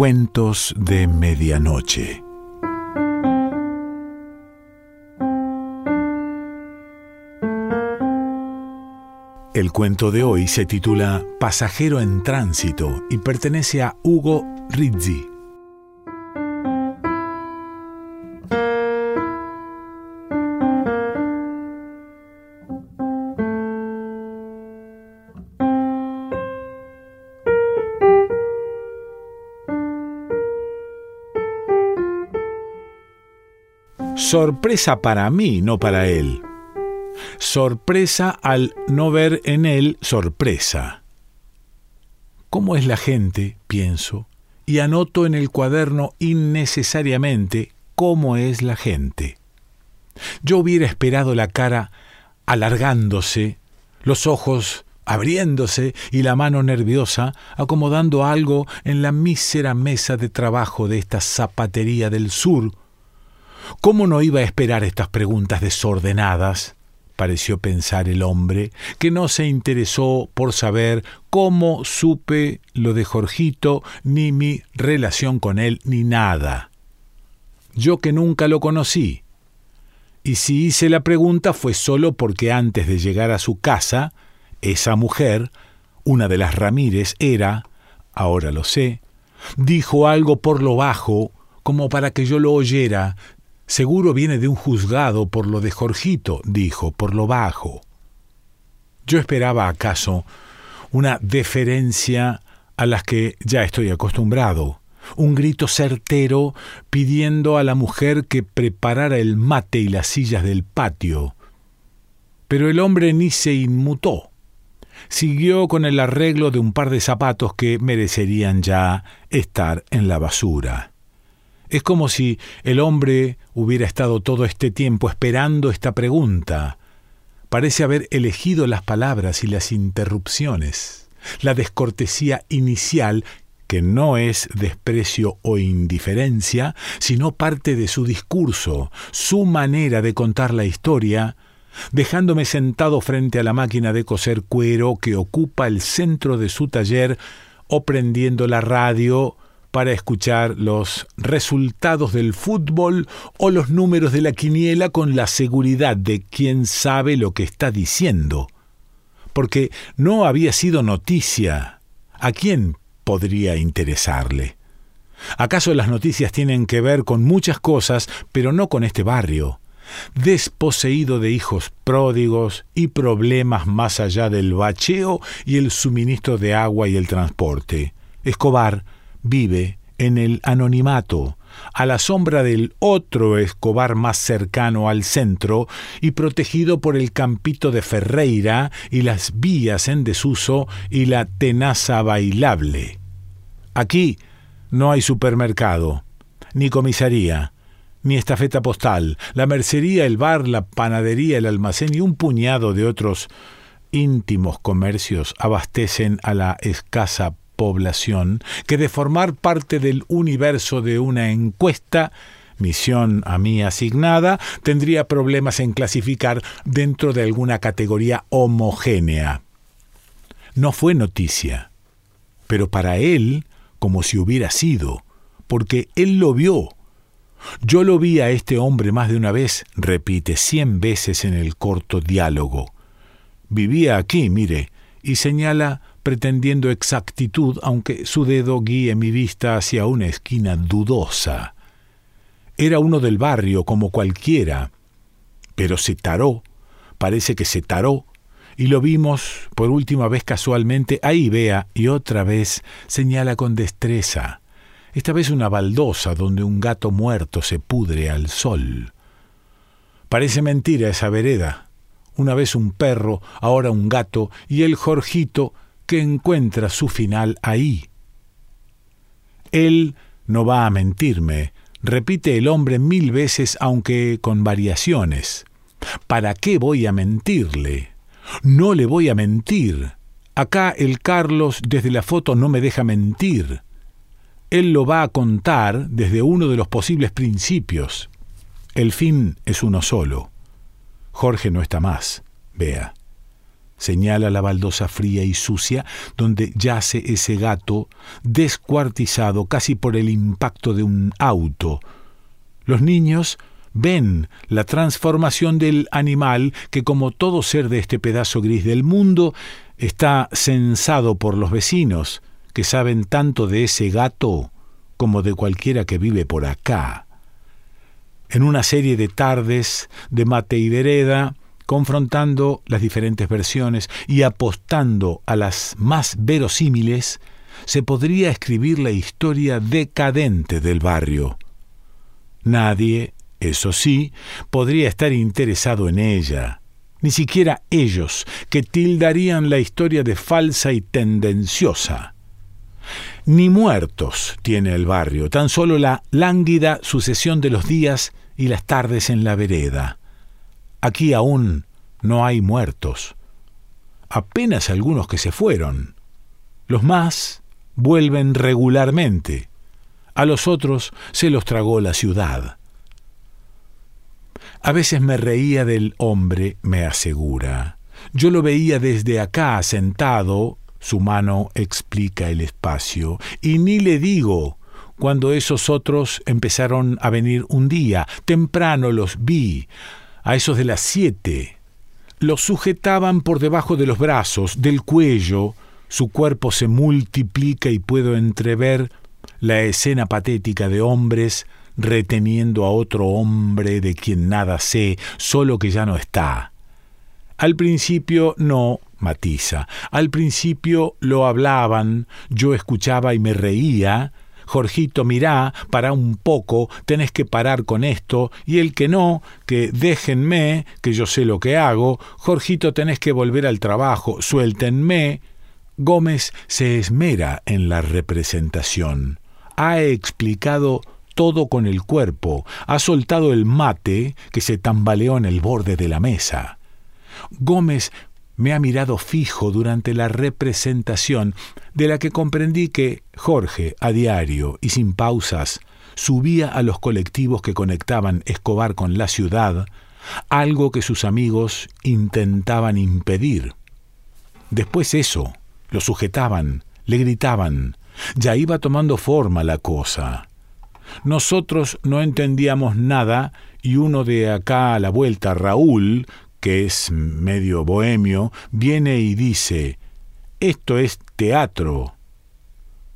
Cuentos de Medianoche. El cuento de hoy se titula Pasajero en Tránsito y pertenece a Hugo Rizzi. Sorpresa para mí, no para él. Sorpresa al no ver en él sorpresa. ¿Cómo es la gente? pienso, y anoto en el cuaderno innecesariamente cómo es la gente. Yo hubiera esperado la cara alargándose, los ojos abriéndose y la mano nerviosa acomodando algo en la mísera mesa de trabajo de esta zapatería del sur ¿Cómo no iba a esperar estas preguntas desordenadas? pareció pensar el hombre, que no se interesó por saber cómo supe lo de Jorgito, ni mi relación con él, ni nada. Yo que nunca lo conocí. Y si hice la pregunta fue solo porque antes de llegar a su casa, esa mujer, una de las Ramírez, era, ahora lo sé, dijo algo por lo bajo, como para que yo lo oyera, Seguro viene de un juzgado por lo de Jorgito, dijo, por lo bajo. Yo esperaba acaso una deferencia a las que ya estoy acostumbrado, un grito certero pidiendo a la mujer que preparara el mate y las sillas del patio. Pero el hombre ni se inmutó. Siguió con el arreglo de un par de zapatos que merecerían ya estar en la basura. Es como si el hombre hubiera estado todo este tiempo esperando esta pregunta. Parece haber elegido las palabras y las interrupciones, la descortesía inicial, que no es desprecio o indiferencia, sino parte de su discurso, su manera de contar la historia, dejándome sentado frente a la máquina de coser cuero que ocupa el centro de su taller o prendiendo la radio para escuchar los resultados del fútbol o los números de la quiniela con la seguridad de quien sabe lo que está diciendo. Porque no había sido noticia. ¿A quién podría interesarle? ¿Acaso las noticias tienen que ver con muchas cosas, pero no con este barrio? desposeído de hijos pródigos y problemas más allá del bacheo y el suministro de agua y el transporte. Escobar vive en el anonimato, a la sombra del otro Escobar más cercano al centro y protegido por el campito de Ferreira y las vías en desuso y la tenaza bailable. Aquí no hay supermercado, ni comisaría, ni estafeta postal, la mercería, el bar, la panadería, el almacén y un puñado de otros íntimos comercios abastecen a la escasa población que de formar parte del universo de una encuesta misión a mí asignada, tendría problemas en clasificar dentro de alguna categoría homogénea. No fue noticia, pero para él como si hubiera sido, porque él lo vio. Yo lo vi a este hombre más de una vez, repite cien veces en el corto diálogo. Vivía aquí, mire, y señala pretendiendo exactitud, aunque su dedo guíe mi vista hacia una esquina dudosa. Era uno del barrio como cualquiera, pero se taró, parece que se taró, y lo vimos por última vez casualmente, ahí vea, y otra vez señala con destreza, esta vez una baldosa donde un gato muerto se pudre al sol. Parece mentira esa vereda. Una vez un perro, ahora un gato, y el Jorgito que encuentra su final ahí. Él no va a mentirme, repite el hombre mil veces aunque con variaciones. ¿Para qué voy a mentirle? No le voy a mentir. Acá el Carlos desde la foto no me deja mentir. Él lo va a contar desde uno de los posibles principios. El fin es uno solo. Jorge no está más, vea. Señala la baldosa fría y sucia donde yace ese gato descuartizado casi por el impacto de un auto. Los niños ven la transformación del animal que como todo ser de este pedazo gris del mundo está censado por los vecinos, que saben tanto de ese gato como de cualquiera que vive por acá. En una serie de tardes de mate y vereda, confrontando las diferentes versiones y apostando a las más verosímiles, se podría escribir la historia decadente del barrio. Nadie eso sí, podría estar interesado en ella. Ni siquiera ellos, que tildarían la historia de falsa y tendenciosa. Ni muertos tiene el barrio, tan solo la lánguida sucesión de los días y las tardes en la vereda. Aquí aún no hay muertos. Apenas algunos que se fueron. Los más vuelven regularmente. A los otros se los tragó la ciudad. A veces me reía del hombre, me asegura. Yo lo veía desde acá, sentado, su mano explica el espacio, y ni le digo cuando esos otros empezaron a venir un día, temprano los vi, a esos de las siete. Los sujetaban por debajo de los brazos, del cuello, su cuerpo se multiplica y puedo entrever la escena patética de hombres reteniendo a otro hombre de quien nada sé, solo que ya no está. Al principio no, matiza, al principio lo hablaban, yo escuchaba y me reía, Jorgito, mirá, para un poco, tenés que parar con esto, y el que no, que déjenme, que yo sé lo que hago, Jorgito, tenés que volver al trabajo, suéltenme. Gómez se esmera en la representación. Ha explicado todo con el cuerpo, ha soltado el mate que se tambaleó en el borde de la mesa. Gómez me ha mirado fijo durante la representación, de la que comprendí que Jorge, a diario y sin pausas, subía a los colectivos que conectaban Escobar con la ciudad, algo que sus amigos intentaban impedir. Después eso, lo sujetaban, le gritaban, ya iba tomando forma la cosa. Nosotros no entendíamos nada y uno de acá a la vuelta, Raúl, que es medio bohemio, viene y dice, esto es teatro.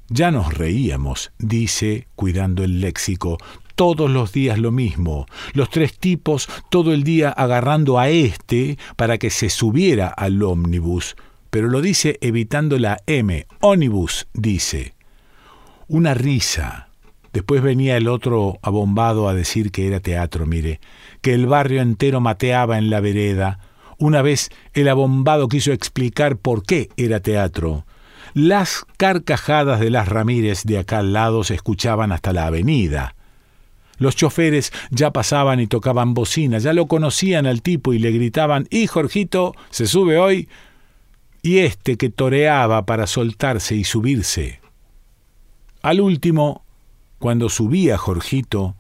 Ya nos reíamos, dice, cuidando el léxico, todos los días lo mismo, los tres tipos todo el día agarrando a este para que se subiera al ómnibus, pero lo dice evitando la M, ónibus, dice. Una risa, Después venía el otro abombado a decir que era teatro, mire, que el barrio entero mateaba en la vereda. Una vez el abombado quiso explicar por qué era teatro. Las carcajadas de las Ramírez de acá al lado se escuchaban hasta la avenida. Los choferes ya pasaban y tocaban bocina, ya lo conocían al tipo y le gritaban ¿Y Jorgito se sube hoy? Y este que toreaba para soltarse y subirse. Al último cuando subía Jorgito,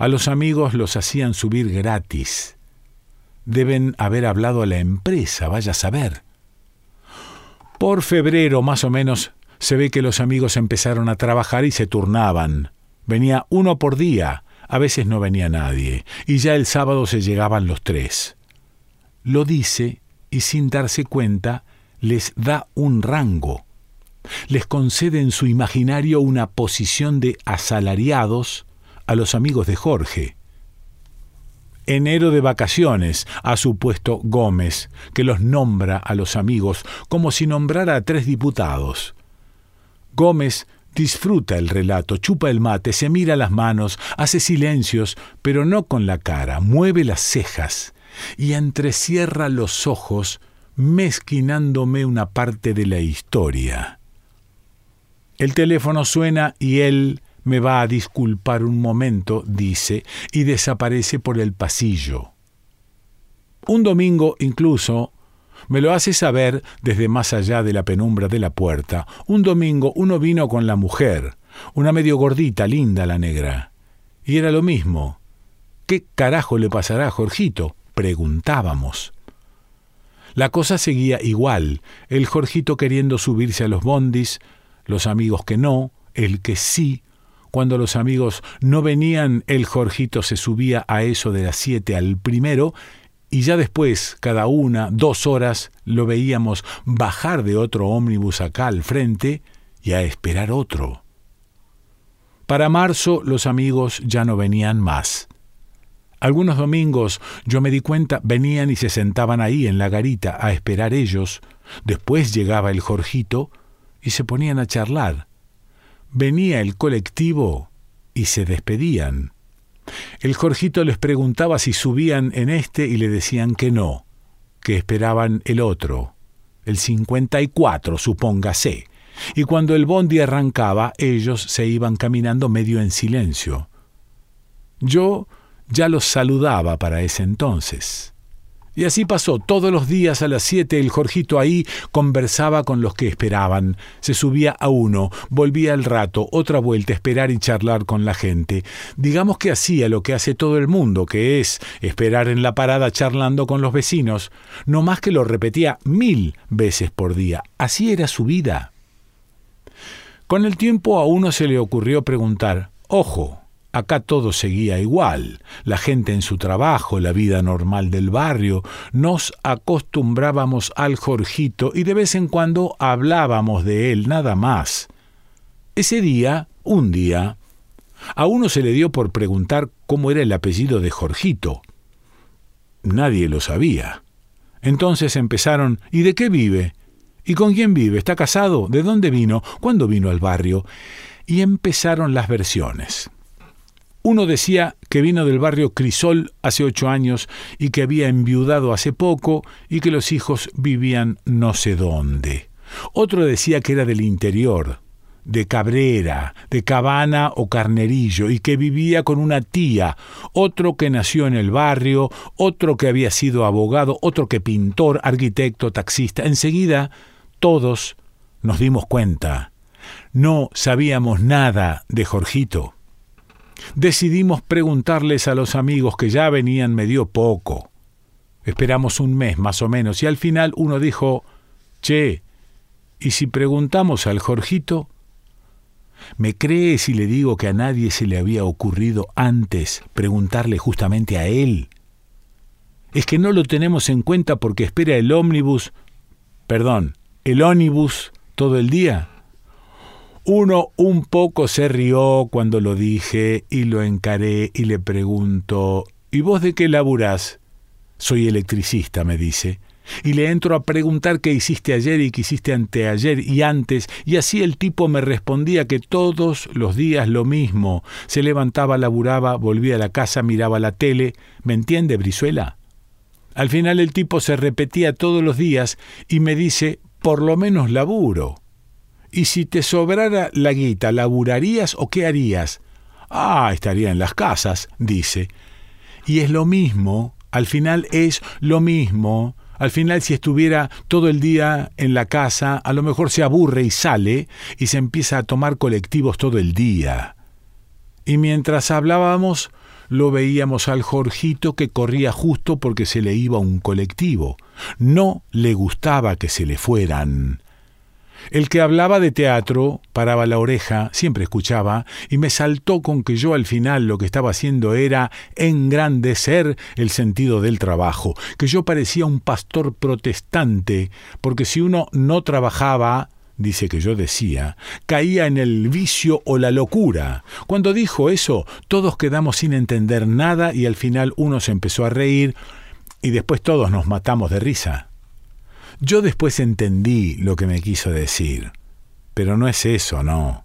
a los amigos los hacían subir gratis. Deben haber hablado a la empresa, vaya a saber. Por febrero, más o menos, se ve que los amigos empezaron a trabajar y se turnaban. Venía uno por día, a veces no venía nadie, y ya el sábado se llegaban los tres. Lo dice y sin darse cuenta les da un rango les concede en su imaginario una posición de asalariados a los amigos de Jorge. Enero de vacaciones, ha supuesto Gómez, que los nombra a los amigos como si nombrara a tres diputados. Gómez disfruta el relato, chupa el mate, se mira las manos, hace silencios, pero no con la cara, mueve las cejas y entrecierra los ojos, mezquinándome una parte de la historia. El teléfono suena y él me va a disculpar un momento, dice, y desaparece por el pasillo. Un domingo incluso me lo hace saber desde más allá de la penumbra de la puerta. Un domingo uno vino con la mujer, una medio gordita, linda la negra. Y era lo mismo. ¿Qué carajo le pasará a Jorgito? preguntábamos. La cosa seguía igual, el Jorgito queriendo subirse a los bondis, los amigos que no, el que sí. Cuando los amigos no venían, el Jorgito se subía a eso de las siete al primero y ya después, cada una, dos horas, lo veíamos bajar de otro ómnibus acá al frente y a esperar otro. Para marzo los amigos ya no venían más. Algunos domingos yo me di cuenta venían y se sentaban ahí en la garita a esperar ellos, después llegaba el Jorgito y se ponían a charlar. Venía el colectivo y se despedían. El Jorgito les preguntaba si subían en este y le decían que no, que esperaban el otro, el 54, supóngase. Y cuando el bondi arrancaba, ellos se iban caminando medio en silencio. Yo ya los saludaba para ese entonces. Y así pasó. Todos los días a las siete el Jorgito ahí conversaba con los que esperaban. Se subía a uno, volvía al rato, otra vuelta, esperar y charlar con la gente. Digamos que hacía lo que hace todo el mundo, que es esperar en la parada charlando con los vecinos. No más que lo repetía mil veces por día. Así era su vida. Con el tiempo a uno se le ocurrió preguntar, ojo, Acá todo seguía igual, la gente en su trabajo, la vida normal del barrio, nos acostumbrábamos al Jorgito y de vez en cuando hablábamos de él nada más. Ese día, un día, a uno se le dio por preguntar cómo era el apellido de Jorgito. Nadie lo sabía. Entonces empezaron ¿Y de qué vive? ¿Y con quién vive? ¿Está casado? ¿De dónde vino? ¿Cuándo vino al barrio? Y empezaron las versiones. Uno decía que vino del barrio Crisol hace ocho años y que había enviudado hace poco y que los hijos vivían no sé dónde. Otro decía que era del interior, de Cabrera, de Cabana o Carnerillo, y que vivía con una tía, otro que nació en el barrio, otro que había sido abogado, otro que pintor, arquitecto, taxista. Enseguida, todos nos dimos cuenta. No sabíamos nada de Jorgito decidimos preguntarles a los amigos que ya venían medio poco. Esperamos un mes más o menos y al final uno dijo, Che, ¿y si preguntamos al Jorgito? ¿Me cree si le digo que a nadie se le había ocurrido antes preguntarle justamente a él? Es que no lo tenemos en cuenta porque espera el ómnibus, perdón, el ónibus todo el día. Uno un poco se rió cuando lo dije y lo encaré y le pregunto, ¿y vos de qué laburás? Soy electricista, me dice. Y le entro a preguntar qué hiciste ayer y qué hiciste anteayer y antes, y así el tipo me respondía que todos los días lo mismo. Se levantaba, laburaba, volvía a la casa, miraba la tele. ¿Me entiende, Brizuela? Al final el tipo se repetía todos los días y me dice, por lo menos laburo. ¿Y si te sobrara la guita, laburarías o qué harías? Ah, estaría en las casas, dice. Y es lo mismo, al final es lo mismo. Al final, si estuviera todo el día en la casa, a lo mejor se aburre y sale y se empieza a tomar colectivos todo el día. Y mientras hablábamos, lo veíamos al Jorgito que corría justo porque se le iba un colectivo. No le gustaba que se le fueran. El que hablaba de teatro paraba la oreja, siempre escuchaba, y me saltó con que yo al final lo que estaba haciendo era engrandecer el sentido del trabajo, que yo parecía un pastor protestante, porque si uno no trabajaba, dice que yo decía, caía en el vicio o la locura. Cuando dijo eso, todos quedamos sin entender nada y al final uno se empezó a reír y después todos nos matamos de risa. Yo después entendí lo que me quiso decir, pero no es eso, no.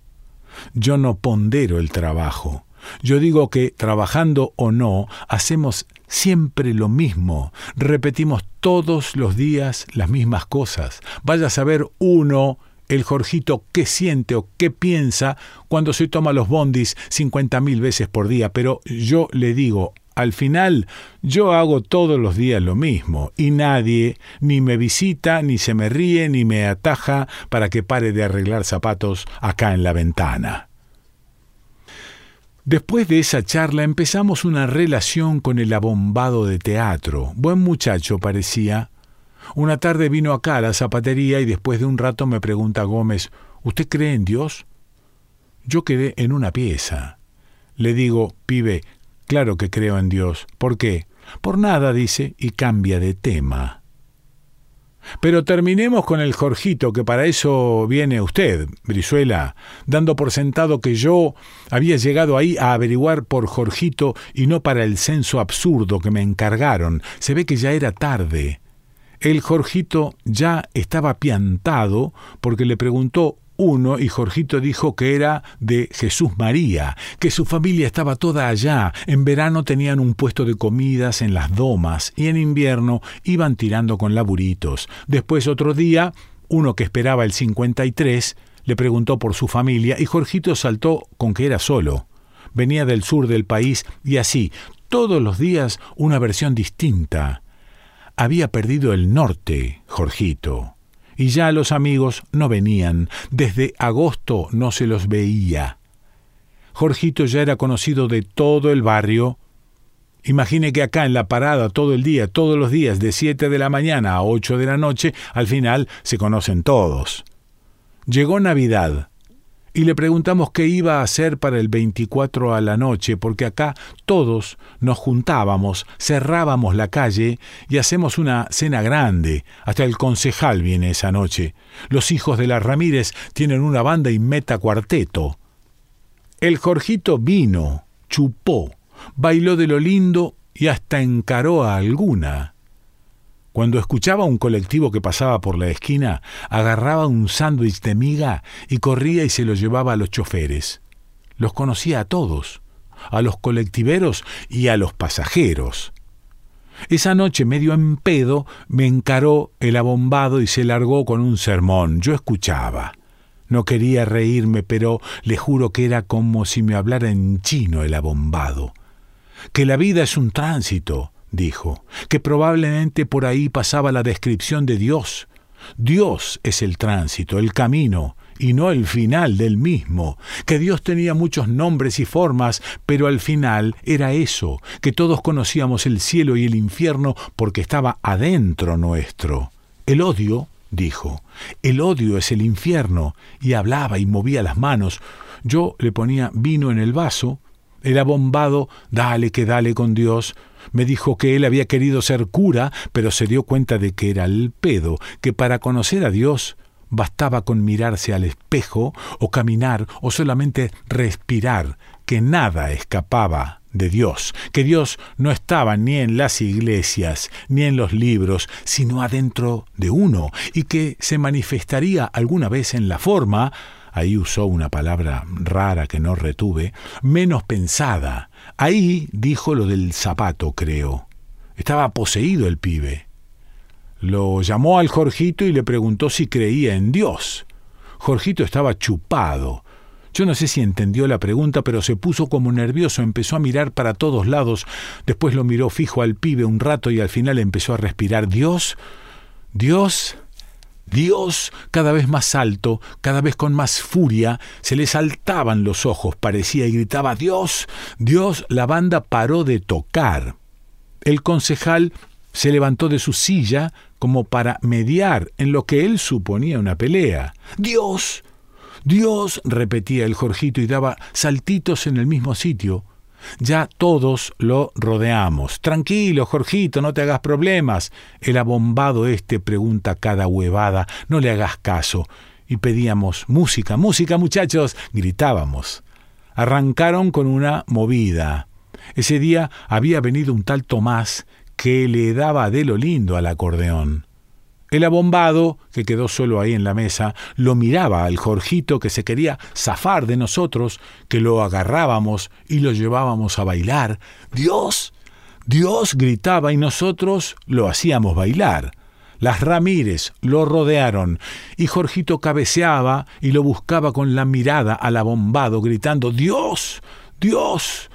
Yo no pondero el trabajo. Yo digo que, trabajando o no, hacemos siempre lo mismo, repetimos todos los días las mismas cosas. Vaya a saber uno, el Jorgito, qué siente o qué piensa cuando se toma los bondis cincuenta mil veces por día, pero yo le digo al final, yo hago todos los días lo mismo, y nadie ni me visita, ni se me ríe, ni me ataja para que pare de arreglar zapatos acá en la ventana. Después de esa charla empezamos una relación con el abombado de teatro. Buen muchacho parecía. Una tarde vino acá a la zapatería y después de un rato me pregunta Gómez, ¿Usted cree en Dios? Yo quedé en una pieza. Le digo, pibe, claro que creo en Dios. ¿Por qué? Por nada, dice, y cambia de tema. Pero terminemos con el Jorgito, que para eso viene usted, Brizuela, dando por sentado que yo había llegado ahí a averiguar por Jorgito y no para el censo absurdo que me encargaron. Se ve que ya era tarde. El Jorgito ya estaba piantado porque le preguntó uno y Jorgito dijo que era de Jesús María, que su familia estaba toda allá, en verano tenían un puesto de comidas en las domas y en invierno iban tirando con laburitos. Después otro día, uno que esperaba el 53 le preguntó por su familia y Jorgito saltó con que era solo. Venía del sur del país y así, todos los días una versión distinta. Había perdido el norte, Jorgito y ya los amigos no venían, desde agosto no se los veía. Jorgito ya era conocido de todo el barrio. Imagine que acá en la parada todo el día, todos los días, de siete de la mañana a ocho de la noche, al final se conocen todos. Llegó Navidad y le preguntamos qué iba a hacer para el 24 a la noche, porque acá todos nos juntábamos, cerrábamos la calle y hacemos una cena grande. Hasta el concejal viene esa noche. Los hijos de las Ramírez tienen una banda y meta cuarteto. El Jorgito vino, chupó, bailó de lo lindo y hasta encaró a alguna. Cuando escuchaba un colectivo que pasaba por la esquina, agarraba un sándwich de miga y corría y se lo llevaba a los choferes. Los conocía a todos, a los colectiveros y a los pasajeros. Esa noche, medio en pedo, me encaró el abombado y se largó con un sermón. Yo escuchaba. No quería reírme, pero le juro que era como si me hablara en chino el abombado. Que la vida es un tránsito, dijo, que probablemente por ahí pasaba la descripción de Dios. Dios es el tránsito, el camino, y no el final del mismo, que Dios tenía muchos nombres y formas, pero al final era eso, que todos conocíamos el cielo y el infierno porque estaba adentro nuestro. El odio, dijo, el odio es el infierno, y hablaba y movía las manos. Yo le ponía vino en el vaso, era bombado, dale que dale con Dios, me dijo que él había querido ser cura, pero se dio cuenta de que era el pedo, que para conocer a Dios bastaba con mirarse al espejo o caminar o solamente respirar, que nada escapaba de Dios, que Dios no estaba ni en las iglesias, ni en los libros, sino adentro de uno, y que se manifestaría alguna vez en la forma, ahí usó una palabra rara que no retuve, menos pensada. Ahí dijo lo del zapato, creo. Estaba poseído el pibe. Lo llamó al Jorgito y le preguntó si creía en Dios. Jorgito estaba chupado. Yo no sé si entendió la pregunta, pero se puso como nervioso, empezó a mirar para todos lados, después lo miró fijo al pibe un rato y al final empezó a respirar. Dios, Dios, Dios, cada vez más alto, cada vez con más furia, se le saltaban los ojos, parecía, y gritaba Dios, Dios, la banda paró de tocar. El concejal se levantó de su silla como para mediar en lo que él suponía una pelea. Dios. Dios. repetía el Jorgito y daba saltitos en el mismo sitio. Ya todos lo rodeamos. Tranquilo, Jorgito, no te hagas problemas. El abombado este pregunta cada huevada, no le hagas caso. Y pedíamos música, música, muchachos, gritábamos. Arrancaron con una movida. Ese día había venido un tal Tomás que le daba de lo lindo al acordeón. El abombado, que quedó solo ahí en la mesa, lo miraba al Jorgito que se quería zafar de nosotros, que lo agarrábamos y lo llevábamos a bailar. Dios, Dios gritaba y nosotros lo hacíamos bailar. Las Ramírez lo rodearon y Jorgito cabeceaba y lo buscaba con la mirada al abombado, gritando Dios, Dios.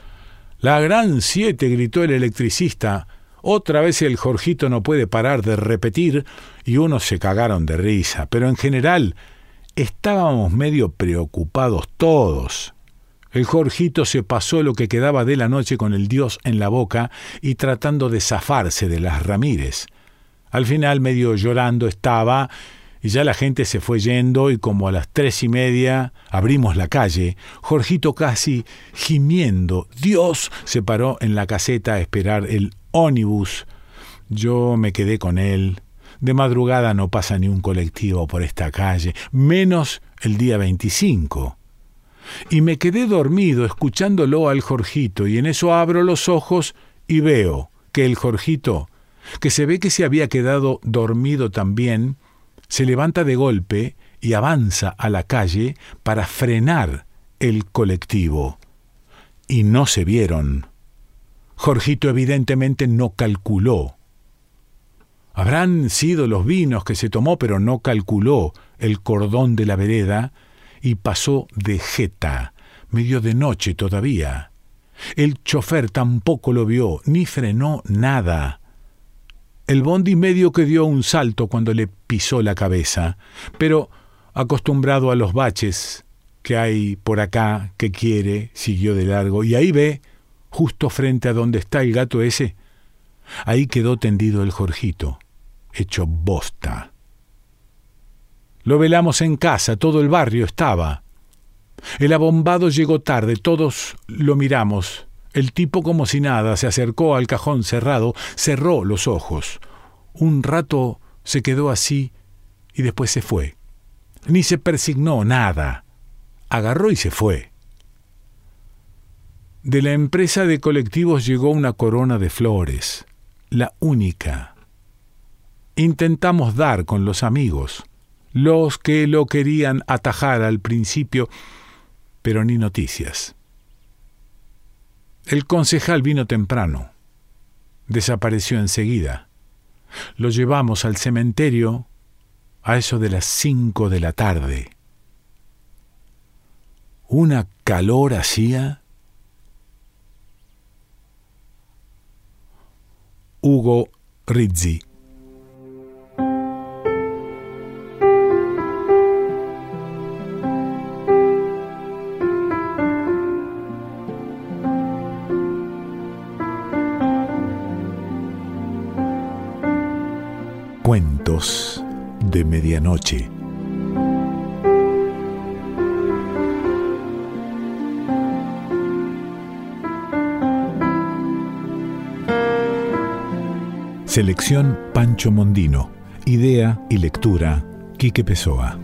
La gran siete gritó el electricista, otra vez el Jorgito no puede parar de repetir y unos se cagaron de risa, pero en general estábamos medio preocupados todos. El Jorgito se pasó lo que quedaba de la noche con el dios en la boca y tratando de zafarse de las Ramírez. Al final, medio llorando estaba, y ya la gente se fue yendo, y como a las tres y media abrimos la calle, Jorgito casi gimiendo, Dios, se paró en la caseta a esperar el ónibus. Yo me quedé con él. De madrugada no pasa ni un colectivo por esta calle, menos el día 25. Y me quedé dormido escuchándolo al Jorgito, y en eso abro los ojos y veo que el Jorgito, que se ve que se había quedado dormido también, se levanta de golpe y avanza a la calle para frenar el colectivo. Y no se vieron. Jorgito evidentemente no calculó. Habrán sido los vinos que se tomó, pero no calculó el cordón de la vereda y pasó de jeta, medio de noche todavía. El chofer tampoco lo vio, ni frenó nada. El bondi medio que dio un salto cuando le pisó la cabeza, pero acostumbrado a los baches que hay por acá que quiere, siguió de largo, y ahí ve, justo frente a donde está el gato ese, ahí quedó tendido el Jorgito, hecho bosta. Lo velamos en casa, todo el barrio estaba. El abombado llegó tarde, todos lo miramos. El tipo como si nada se acercó al cajón cerrado, cerró los ojos. Un rato se quedó así y después se fue. Ni se persignó nada. Agarró y se fue. De la empresa de colectivos llegó una corona de flores, la única. Intentamos dar con los amigos, los que lo querían atajar al principio, pero ni noticias. El concejal vino temprano. Desapareció enseguida. Lo llevamos al cementerio a eso de las cinco de la tarde. Una calor hacía. Hugo Rizzi Cuentos de Medianoche. Selección Pancho Mondino. Idea y lectura Quique Pessoa.